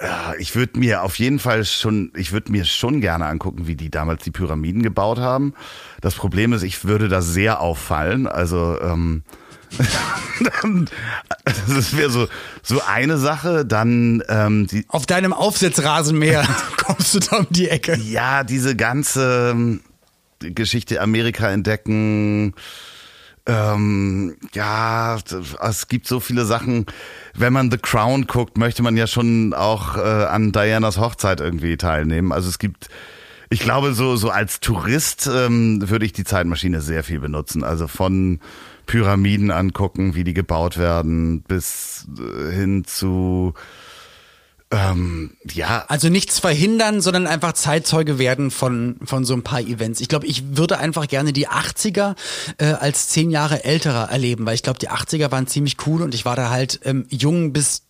ja, ich würde mir auf jeden Fall schon, ich würde mir schon gerne angucken, wie die damals die Pyramiden gebaut haben. Das Problem ist, ich würde da sehr auffallen. Also ähm, das wäre so so eine Sache. Dann ähm, die, Auf deinem Aufsitzrasenmäher kommst du da um die Ecke. ja, diese ganze ähm, Geschichte Amerika entdecken. Ähm, ja, es gibt so viele Sachen. Wenn man The Crown guckt, möchte man ja schon auch äh, an Dianas Hochzeit irgendwie teilnehmen. Also es gibt, ich glaube, so so als Tourist ähm, würde ich die Zeitmaschine sehr viel benutzen. Also von Pyramiden angucken, wie die gebaut werden, bis äh, hin zu Ähm, ja, Also nichts verhindern, sondern einfach Zeitzeuge werden von, von so ein paar Events. Ich glaube, ich würde einfach gerne die 80er äh, als zehn Jahre älterer erleben, weil ich glaube, die 80er waren ziemlich cool und ich war da halt ähm, jung bis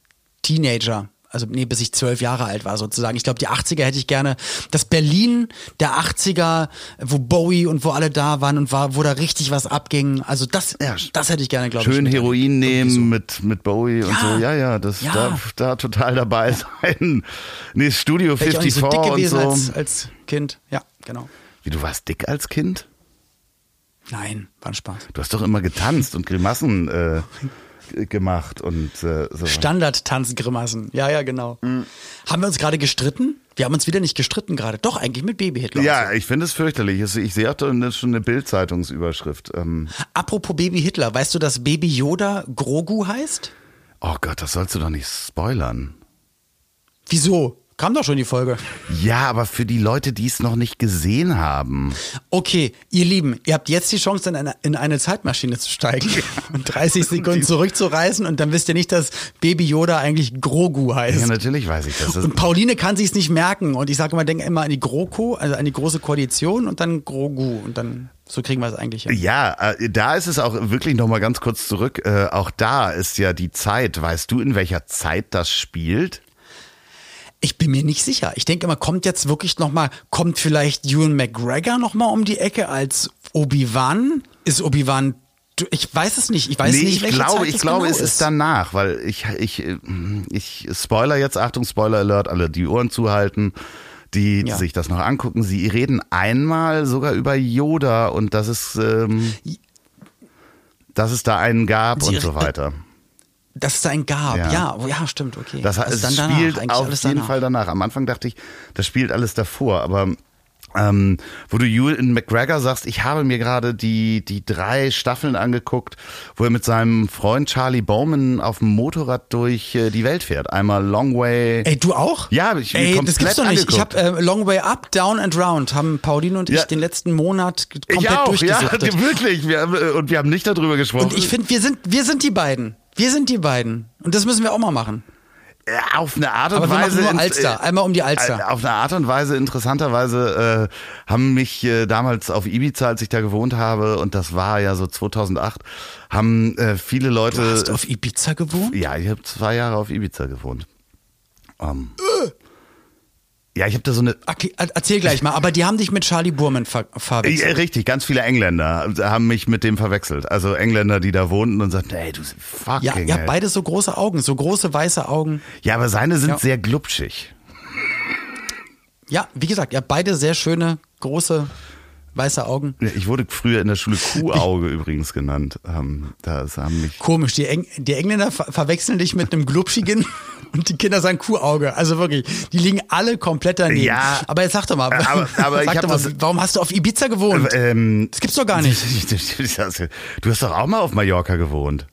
Teenager. Also nee, bis ich zwölf Jahre alt war sozusagen. Ich glaube, die 80er hätte ich gerne, das Berlin der 80er, wo Bowie und wo alle da waren und war, wo da richtig was abging. Also das, Ja, das hätte ich gerne, glaube ich. schön. Heroin nehmen so. mit, mit Bowie und Ja. so. Ja, ja, das Ja. Da, da total dabei sein. Nee, Studio Wäre ich auch nicht 54 so dick und gewesen so. als, als Kind. Ja, genau. Wie, du warst dick als Kind? Nein, war ein Spaß. Du hast doch immer getanzt und Grimassen äh, gemacht und äh, so. Standard-Tanzgrimassen. Ja, ja, genau. Haben wir uns gerade gestritten? Wir haben uns wieder nicht gestritten gerade. Doch, eigentlich mit Baby Hitler. und Ja, so. ich finde es fürchterlich. Ich sehe auch da schon eine Bild-Zeitungsüberschrift. Ähm, Apropos Baby Hitler, weißt du, dass Baby Yoda Grogu heißt? oh Gott, das sollst du doch nicht spoilern. Wieso? Kam doch schon die Folge. Ja, aber für die Leute, die es noch nicht gesehen haben. Okay, ihr Lieben, ihr habt jetzt die Chance, in eine, in eine Zeitmaschine zu steigen und 30 Sekunden zurückzureisen und dann wisst ihr nicht, dass Baby Yoda eigentlich Grogu heißt. Ja, natürlich weiß ich das. das Und Pauline kann sich's nicht merken. Und ich sage immer, denke immer an die GroKo, also an die große Koalition und dann Grogu. Und dann, so kriegen wir es eigentlich hin. Ja, äh, da ist es auch wirklich noch mal ganz kurz zurück. Äh, auch da ist ja die Zeit. Weißt du, in welcher Zeit das spielt? Ich bin mir nicht sicher. Ich denke immer, kommt jetzt wirklich nochmal, kommt vielleicht Ewan McGregor nochmal um die Ecke als Obi-Wan? Ist Obi-Wan, ich weiß es nicht. Ich weiß nee, nicht, ich glaube, ich das glaube, genau es ist danach, weil ich, ich, ich Spoiler jetzt, Achtung, Spoiler Alert, alle die Ohren zuhalten, die Ja. sich das noch angucken. Sie reden einmal sogar über Yoda und dass es, ähm, dass es da einen gab Sie- und so weiter. Dass es einen gab. Ja. Ja, oh, ja, stimmt, okay. Das, Also es dann danach, spielt eigentlich auf alles jeden danach. Fall danach. Am Anfang dachte ich, das spielt alles davor, aber ähm, wo du Ewan McGregor sagst, ich habe mir gerade die, die drei Staffeln angeguckt, wo er mit seinem Freund Charlie Bowman auf dem Motorrad durch äh, die Welt fährt. Einmal Long Way. Ey, du auch? Ja, ich mir Ey, das komplett gibt's doch nicht. Ich angeguckt. habe äh, Long Way Up, Down and Round haben Pauline und ich Ja. den letzten Monat komplett ich auch, ja, wirklich. Wir, haben, äh, und wir haben nicht darüber gesprochen. Und ich finde, wir sind, wir sind die beiden. Wir sind die beiden. Und das müssen wir auch mal machen. Ja, auf eine Art und Aber Weise. nur Alster. Einmal um die Alster. äh, Auf eine Art und Weise, interessanterweise, äh, haben mich äh, damals auf Ibiza, als ich da gewohnt habe, und das war ja so 2008, haben äh, viele Leute. Du hast auf Ibiza gewohnt? ja, ich habe zwei Jahre auf Ibiza gewohnt. Ähm, ja, ich habe da so eine. Okay, er- erzähl gleich mal. Aber die haben dich mit Charlie Burman ver Ja, verwechselt. richtig, ganz viele Engländer haben mich mit dem verwechselt. Also Engländer, die da wohnten und sagten, ey, du fucking. Ja, ihr habt beide so große Augen, so große weiße Augen. ja, aber seine sind Ja. sehr glubschig. Ja, wie gesagt, ihr habt beide sehr schöne, große, weiße Augen. Ich wurde früher in der Schule Kuhauge übrigens genannt. Ähm, das haben mich. Komisch, die, Eng die Engländer ver verwechseln dich mit einem Glubschigen und die Kinder sagen Kuhauge. Also wirklich, die liegen alle komplett daneben. Ja. aber jetzt sag doch mal, Aber- aber ich sag doch mal das- warum hast du auf Ibiza gewohnt? Ähm, das gibt's doch gar nicht. Du hast doch auch mal auf Mallorca gewohnt.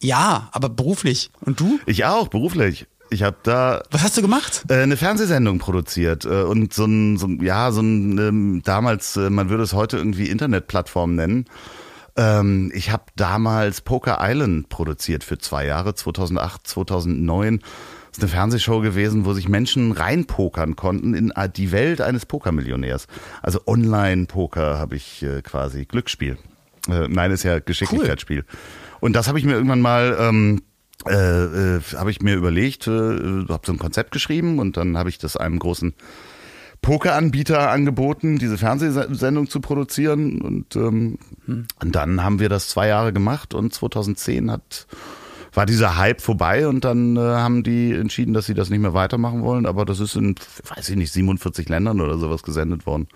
Ja, aber beruflich. Und du? Ich auch, beruflich. Ich habe da Was hast du gemacht? äh, eine Fernsehsendung produziert äh, und so ein, so ein ja, so ein ähm, damals, äh, man würde es heute irgendwie Internetplattform nennen. Ähm, ich habe damals Poker Island produziert für zwei Jahre, 2008, 2009. Das ist eine Fernsehshow gewesen, wo sich Menschen reinpokern konnten in äh, die Welt eines Pokermillionärs. Also Online-Poker habe ich äh, quasi Glücksspiel. Äh, nein, ist ja Geschicklichkeitsspiel. Und das habe ich mir irgendwann mal ähm, äh, äh, habe ich mir überlegt, äh, habe so ein Konzept geschrieben und dann habe ich das einem großen Pokeranbieter angeboten, diese Fernsehsendung zu produzieren. Und, ähm, und dann haben wir das zwei Jahre gemacht und 2010 hat war dieser Hype vorbei und dann äh, haben die entschieden, dass sie das nicht mehr weitermachen wollen, aber das ist in, weiß ich nicht, 47 Ländern oder sowas gesendet worden.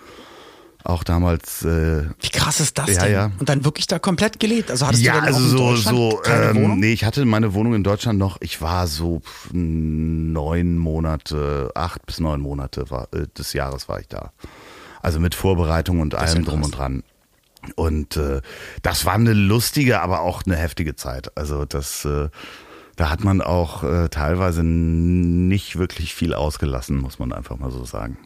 Auch damals äh, Wie krass ist das Ja, denn? ja. Und dann wirklich da komplett gelebt. Also hattest ja, du dann also auch so, Deutschland so, keine ähm, Wohnung? nee, ich hatte meine Wohnung in Deutschland noch, ich war so neun Monate, acht bis neun Monate war, äh, des Jahres war ich da. Also mit Vorbereitung und allem drum und dran. Und äh, das war eine lustige, aber auch eine heftige Zeit. Also das, äh, da hat man auch äh, teilweise nicht wirklich viel ausgelassen, muss man einfach mal so sagen.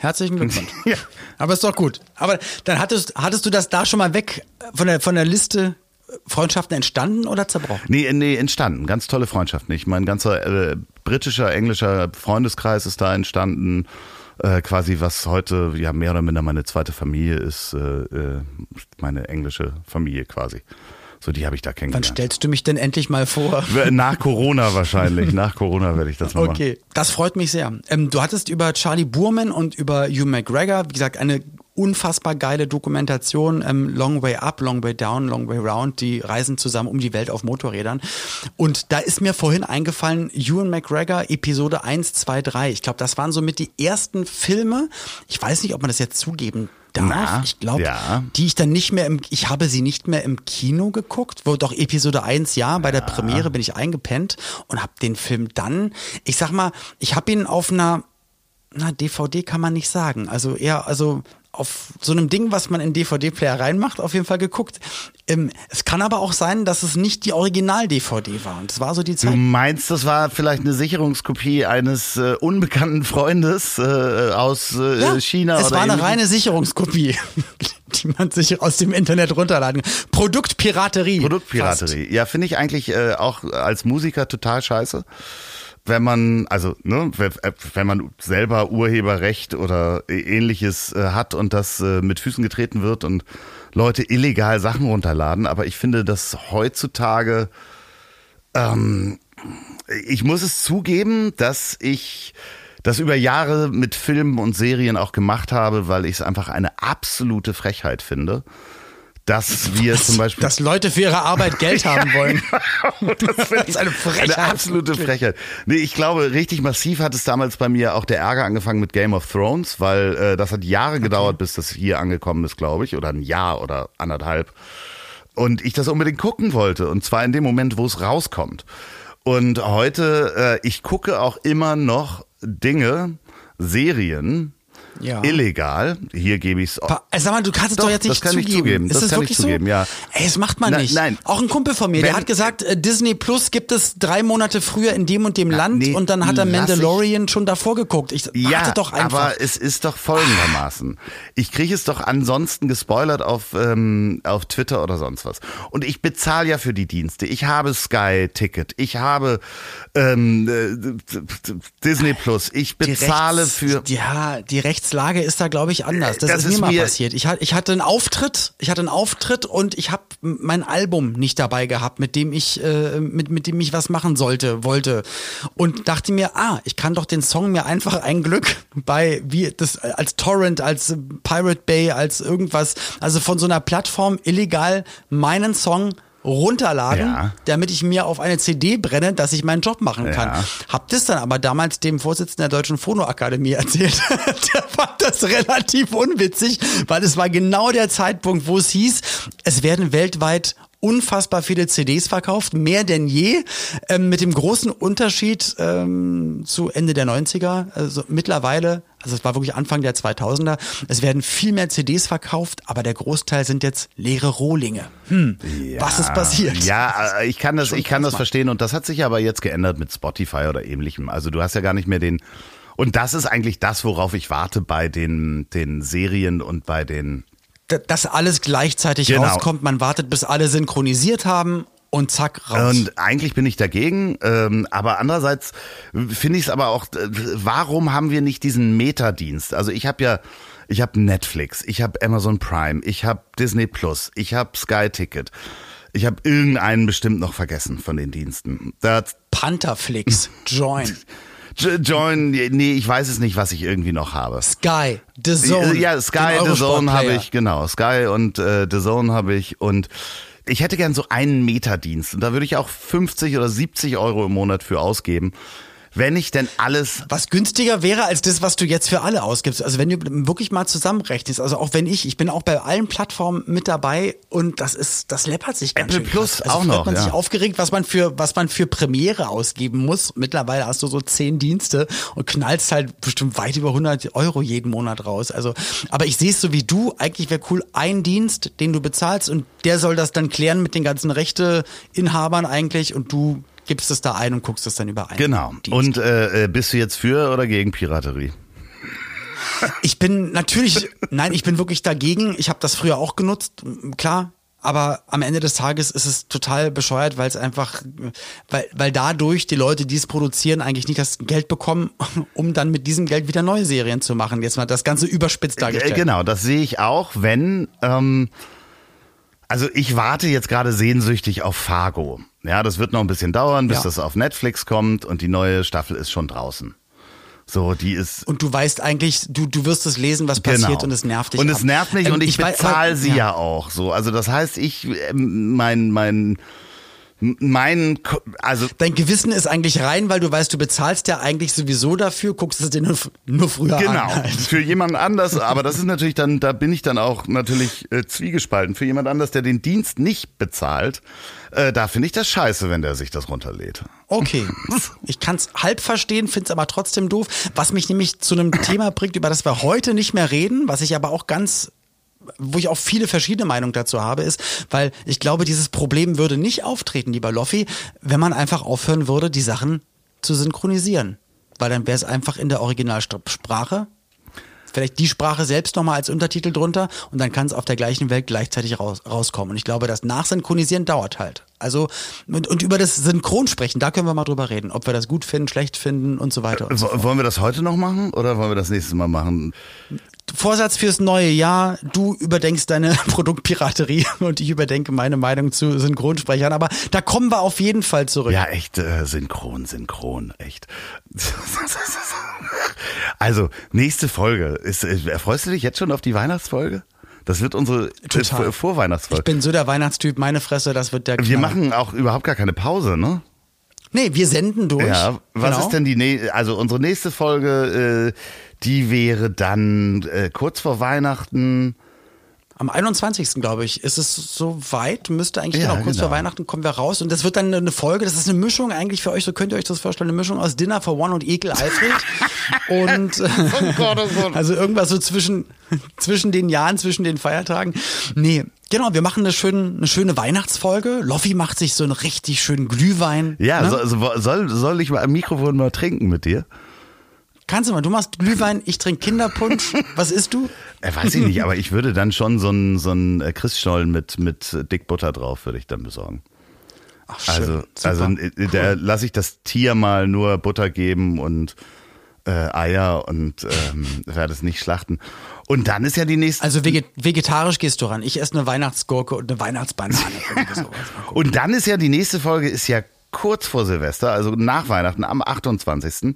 Herzlichen Glückwunsch. Ja. Aber ist doch gut. Aber dann hattest, hattest du das da schon mal weg von der, von der Liste äh, Freundschaften entstanden oder zerbrochen? Nee, nee, entstanden. Ganz tolle Freundschaften. Ich mein ganzer äh, britischer, englischer Freundeskreis ist da entstanden. Äh, quasi was heute ja mehr oder minder meine zweite Familie ist, äh, äh meine englische Familie quasi. So, die habe ich da kennengelernt. Wann stellst du mich denn endlich mal vor? Nach Corona wahrscheinlich. Nach Corona werde ich das mal okay. machen. Okay, das freut mich sehr. Ähm, du hattest über Charlie Burman und über Hugh McGregor, wie gesagt, eine unfassbar geile Dokumentation, ähm, Long Way Up, Long Way Down, Long Way Round, die reisen zusammen um die Welt auf Motorrädern. Und da ist mir vorhin eingefallen, Ewan McGregor, Episode 1, 2, 3. Ich glaube, das waren somit die ersten Filme. Ich weiß nicht, ob man das jetzt zugeben darf. Na, ich glaube, ja. die ich dann nicht mehr im, ich habe sie nicht mehr im Kino geguckt, wo doch Episode 1, ja, bei ja. der Premiere bin ich eingepennt und habe den Film dann, ich sag mal, ich habe ihn auf einer na, DVD kann man nicht sagen. Also eher, also auf so einem Ding, was man in DVD-Player reinmacht, auf jeden Fall geguckt. Ähm, es kann aber auch sein, dass es nicht die Original-DVD war. Und das war so die Zeit. Du meinst, das war vielleicht eine Sicherungskopie eines äh, unbekannten Freundes äh, aus äh, ja, China? Es war eine reine Sicherungskopie, die man sich aus dem Internet runterladen kann. Produktpiraterie. Produktpiraterie. Fast. Ja, finde ich eigentlich äh, auch als Musiker total scheiße wenn man, also ne, wenn man selber Urheberrecht oder ähnliches äh, hat und das äh, mit Füßen getreten wird und Leute illegal Sachen runterladen, aber ich finde, dass heutzutage, ähm, ich muss es zugeben, dass ich das über Jahre mit Filmen und Serien auch gemacht habe, weil ich es einfach eine absolute Frechheit finde dass wir zum Beispiel. Dass Leute für ihre Arbeit Geld haben wollen. das, das ist eine Frechheit. Eine absolute Frechheit. Nee, ich glaube, richtig massiv hat es damals bei mir auch der Ärger angefangen mit Game of Thrones, weil äh, das hat Jahre okay. gedauert, bis das hier angekommen ist, glaube ich, oder ein Jahr oder anderthalb. Und ich das unbedingt gucken wollte. Und zwar in dem Moment, wo es rauskommt. Und heute, äh, ich gucke auch immer noch Dinge, Serien, ja. illegal. Hier gebe ich es. Äh, sag mal, du kannst es doch, doch jetzt nicht das kann zugeben. Ich zugeben. Ist das, das kann ich zugeben, so? ja. Ey, das macht man Na, nicht. Nein. Auch ein Kumpel von mir, Wenn, der hat gesagt, äh, Disney Plus gibt es drei Monate früher in dem und dem na, Land nee, und dann hat er Mandalorian schon davor geguckt. Ich ja, doch einfach. aber es ist doch folgendermaßen. Ich kriege es doch ansonsten gespoilert auf, ähm, auf Twitter oder sonst was. Und ich bezahle ja für die Dienste. Ich habe Sky Ticket. Ich habe ähm, äh, Disney Plus. Ich bezahle Rechts, für. Ja, die Rechtslage ist da, glaube ich, anders. Das, das ist, ist mir mal passiert. Ich, ich hatte einen Auftritt, ich hatte einen Auftritt und ich habe mein Album nicht dabei gehabt, mit dem ich, äh, mit, mit dem ich was machen sollte, wollte. Und dachte mir, ah, ich kann doch den Song mir einfach ein Glück bei, wie das als Torrent, als Pirate Bay, als irgendwas, also von so einer Plattform illegal meinen Song runterladen, ja. damit ich mir auf eine CD brenne, dass ich meinen Job machen kann. Ja. Hab das dann aber damals dem Vorsitzenden der Deutschen Phonoakademie erzählt. der fand das relativ unwitzig, weil es war genau der Zeitpunkt, wo es hieß, es werden weltweit unfassbar viele CDs verkauft, mehr denn je, ähm, mit dem großen Unterschied ähm, zu Ende der 90er. Also mittlerweile, also es war wirklich Anfang der 2000er, es werden viel mehr CDs verkauft, aber der Großteil sind jetzt leere Rohlinge. Hm, ja, was ist passiert? Ja, äh, ich kann das, ich kann das verstehen und das hat sich aber jetzt geändert mit Spotify oder ähnlichem. Also du hast ja gar nicht mehr den und das ist eigentlich das, worauf ich warte bei den, den Serien und bei den dass alles gleichzeitig genau. rauskommt. Man wartet, bis alle synchronisiert haben und zack, raus. Und eigentlich bin ich dagegen, ähm, aber andererseits finde ich es aber auch, äh, warum haben wir nicht diesen Metadienst? Also ich habe ja, ich habe Netflix, ich habe Amazon Prime, ich habe Disney Plus, ich habe Sky Ticket. Ich habe irgendeinen bestimmt noch vergessen von den Diensten. Das Pantherflix, Join. Join, nee, ich weiß es nicht, was ich irgendwie noch habe. Sky, The Zone. Ja, Sky, The Zone habe ich, genau. Sky und äh, The Zone habe ich und ich hätte gern so einen Metadienst und da würde ich auch 50 oder 70 Euro im Monat für ausgeben wenn ich denn alles. Was günstiger wäre als das, was du jetzt für alle ausgibst. Also wenn du wirklich mal zusammenrechnest, also auch wenn ich, ich bin auch bei allen Plattformen mit dabei und das ist, das läppert sich ganz Apple schön Plus also auch noch. man ja. sich aufgeregt, was man für, was man für Premiere ausgeben muss. Mittlerweile hast du so zehn Dienste und knallst halt bestimmt weit über 100 Euro jeden Monat raus. Also, aber ich sehe es so wie du. Eigentlich wäre cool ein Dienst, den du bezahlst und der soll das dann klären mit den ganzen Rechteinhabern eigentlich und du gibst es da ein und guckst es dann überein. Genau. Und äh, äh, bist du jetzt für oder gegen Piraterie? Ich bin natürlich, nein, ich bin wirklich dagegen. Ich habe das früher auch genutzt. Klar, aber am Ende des Tages ist es total bescheuert, weil es einfach, weil, weil dadurch die Leute, die es produzieren, eigentlich nicht das Geld bekommen, um dann mit diesem Geld wieder neue Serien zu machen. Jetzt mal das Ganze überspitzt dargestellt. Genau, das sehe ich auch, wenn, ähm, also ich warte jetzt gerade sehnsüchtig auf Fargo. Ja, das wird noch ein bisschen dauern, bis Ja. das auf Netflix kommt und die neue Staffel ist schon draußen. So, die ist Und du weißt eigentlich, du, du wirst es lesen, was passiert und es nervt dich. Genau. Und ab. es nervt mich Ähm, und ich, weiß- bezahle sie ja. auch so. Also das heißt, ich ähm, mein mein mein also Dein Gewissen ist eigentlich rein, weil du weißt, du bezahlst ja eigentlich sowieso dafür, guckst es dir nur, nur früher Genau, an. halt. für jemand anders, aber das ist natürlich dann, da bin ich dann auch natürlich äh, zwiegespalten. Für jemand anders, der den Dienst nicht bezahlt, äh, da finde ich das scheiße, wenn der sich das runterlädt. Okay, ich kann es halb verstehen, finde es aber trotzdem doof. Was mich nämlich zu einem Thema bringt, über das wir heute nicht mehr reden, was ich aber auch ganz wo ich auch viele verschiedene Meinungen dazu habe, ist, weil ich glaube, dieses Problem würde nicht auftreten, lieber Loffi, wenn man einfach aufhören würde, die Sachen zu synchronisieren. Weil dann wäre es einfach in der Originalsprache, vielleicht die Sprache selbst nochmal als Untertitel drunter und dann kann es auf der gleichen Welt gleichzeitig raus, rauskommen. Und ich glaube, das Nachsynchronisieren dauert halt. Also, und, und über das Synchronsprechen, da können wir mal drüber reden, ob wir das gut finden, schlecht finden und so weiter. Und so. W wollen wir das heute noch machen oder wollen wir das nächstes Mal machen? Vorsatz fürs neue Jahr, du überdenkst deine Produktpiraterie und ich überdenke meine Meinung zu Synchronsprechern, aber da kommen wir auf jeden Fall zurück. Ja, echt äh, synchron, synchron, echt. Also, nächste Folge. Ist, äh, freust du dich jetzt schon auf die Weihnachtsfolge? Das wird unsere äh, Total. Vor- Vorweihnachtsfolge. Ich bin so der Weihnachtstyp, meine Fresse, das wird der wir Knall. machen auch überhaupt gar keine Pause, ne? Nee, wir senden durch. Ja, was Genau. ist denn die nächste, also unsere nächste Folge, äh, die wäre dann äh, kurz vor Weihnachten. Am 21. glaube ich, ist es so weit, müsste eigentlich Ja, genau kurz genau. vor Weihnachten kommen wir raus und das wird dann eine Folge, das ist eine Mischung eigentlich für euch, so könnt ihr euch das vorstellen, eine Mischung aus Dinner for One und Ekel Alfred und äh, oh also irgendwas so zwischen zwischen den Jahren, zwischen den Feiertagen. Nee, genau, wir machen eine schöne eine schöne Weihnachtsfolge. Loffi macht sich so einen richtig schönen Glühwein. Ja, ne? so, so, soll, soll ich mal am Mikrofon mal trinken mit dir? Kannst du mal, du machst Glühwein, ich trinke Kinderpunsch. Was isst du? Äh, weiß ich nicht, aber ich würde dann schon so einen so einen äh, mit, mit dick Butter drauf, würde ich dann besorgen. Ach, schön. Also, Super. also äh, da lasse ich das Tier mal nur Butter geben und äh, Eier und ähm, werde es nicht schlachten. Und dann ist ja die nächste. Also veget vegetarisch gehst du ran. Ich esse eine Weihnachtsgurke und eine Weihnachtsbanane. Und dann ist ja die nächste Folge ist ja kurz vor Silvester, also nach Weihnachten am 28.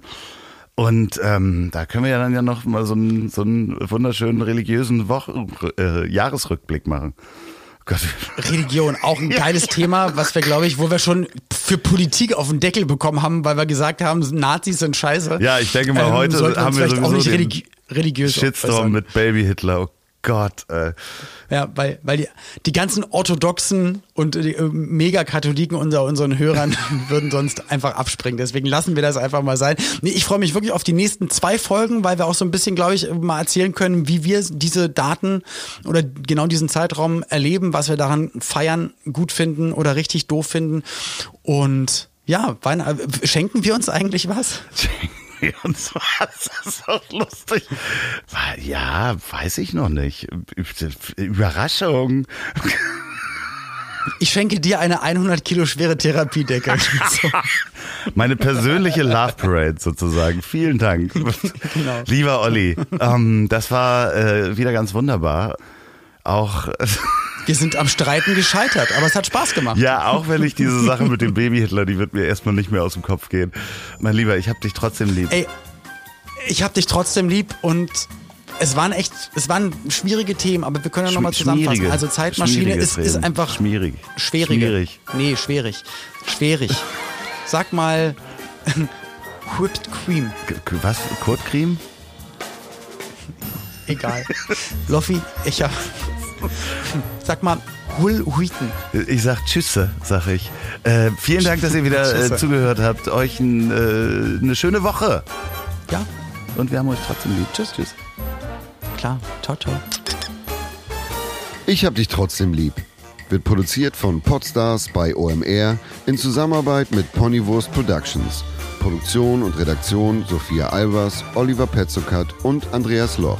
Und ähm, da können wir ja dann ja noch mal so einen, so einen wunderschönen religiösen Wochen, äh, Jahresrückblick machen. Gott. Religion, auch ein geiles Thema, was wir, glaube ich, wo wir schon für Politik auf den Deckel bekommen haben, weil wir gesagt haben, Nazis sind scheiße. Ja, ich denke mal, heute sollten haben wir vielleicht auch sowieso nicht religi religiös Shitstorm äußern. mit Baby Hitler. Oh Gott. Äh. Ja, weil, weil die, die ganzen Orthodoxen und die äh, Megakatholiken unter unseren Hörern würden sonst einfach abspringen. Deswegen lassen wir das einfach mal sein. Nee, ich freue mich wirklich auf die nächsten zwei Folgen, weil wir auch so ein bisschen, glaube ich, mal erzählen können, wie wir diese Daten oder genau diesen Zeitraum erleben, was wir daran feiern, gut finden oder richtig doof finden. Und ja, äh, schenken wir uns eigentlich was? Und so, das ist auch lustig. Ja, weiß ich noch nicht. Überraschung. Ich schenke dir eine 100 Kilo schwere Therapiedecke. So. Meine persönliche Love Parade sozusagen. Vielen Dank. Genau. Lieber Olli, ähm, das war äh, wieder ganz wunderbar. Auch, Wir sind am Streiten gescheitert, aber es hat Spaß gemacht. ja, auch wenn ich diese Sache mit dem Baby Hitler, die wird mir erstmal nicht mehr aus dem Kopf gehen. Mein Lieber, ich hab dich trotzdem lieb. Ey, ich hab dich trotzdem lieb und es waren echt, es waren schwierige Themen, aber wir können ja nochmal zusammenfassen. Also Zeitmaschine ist, ist einfach schwierige. Schwierig. Nee, schwierig. Schwierig. Sag mal Whipped Cream. Was? Kurt Cream? Egal. Loffi, ich hab. Sag mal Will Wheaton. Ich sag Tschüsse, sag ich. Äh, vielen Dank, dass ihr wieder äh, zugehört habt. Euch ein, äh, eine schöne Woche. Ja, Und wir haben euch trotzdem lieb. Tschüss, tschüss. klar. Ciao, ciao. Ich hab dich trotzdem lieb. Wird produziert von Podstars bei OMR in Zusammenarbeit mit Ponywurst Productions. Produktion und Redaktion Sophia Albers, Oliver Petzokat und Andreas Loff.